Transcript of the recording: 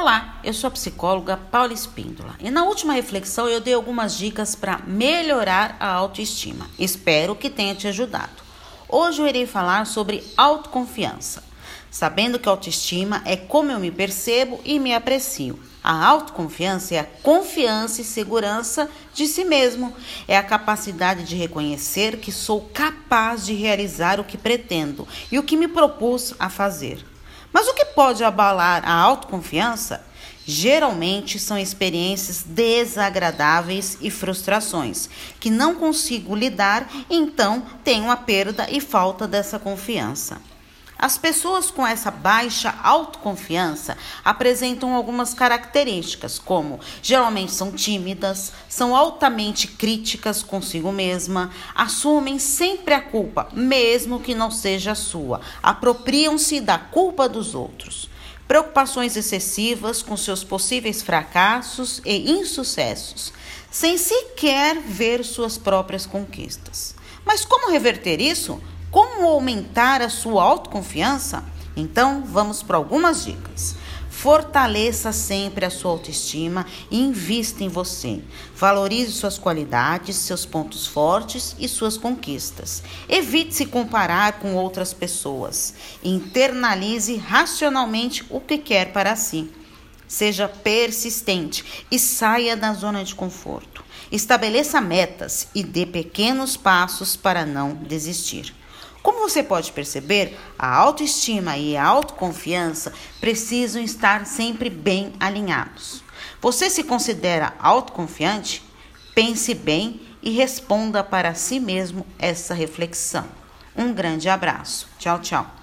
Olá, eu sou a psicóloga Paula Espíndola e na última reflexão eu dei algumas dicas para melhorar a autoestima. Espero que tenha te ajudado. Hoje eu irei falar sobre autoconfiança, sabendo que autoestima é como eu me percebo e me aprecio. A autoconfiança é a confiança e segurança de si mesmo, é a capacidade de reconhecer que sou capaz de realizar o que pretendo e o que me propus a fazer. Mas o que pode abalar a autoconfiança? Geralmente são experiências desagradáveis e frustrações que não consigo lidar, então tenho a perda e falta dessa confiança. As pessoas com essa baixa autoconfiança apresentam algumas características, como geralmente são tímidas, são altamente críticas consigo mesma, assumem sempre a culpa, mesmo que não seja sua, apropriam-se da culpa dos outros. Preocupações excessivas com seus possíveis fracassos e insucessos, sem sequer ver suas próprias conquistas. Mas como reverter isso? Como aumentar a sua autoconfiança? Então, vamos para algumas dicas. Fortaleça sempre a sua autoestima e invista em você. Valorize suas qualidades, seus pontos fortes e suas conquistas. Evite se comparar com outras pessoas. Internalize racionalmente o que quer para si. Seja persistente e saia da zona de conforto. Estabeleça metas e dê pequenos passos para não desistir. Como você pode perceber, a autoestima e a autoconfiança precisam estar sempre bem alinhados. Você se considera autoconfiante? Pense bem e responda para si mesmo essa reflexão. Um grande abraço. Tchau, tchau.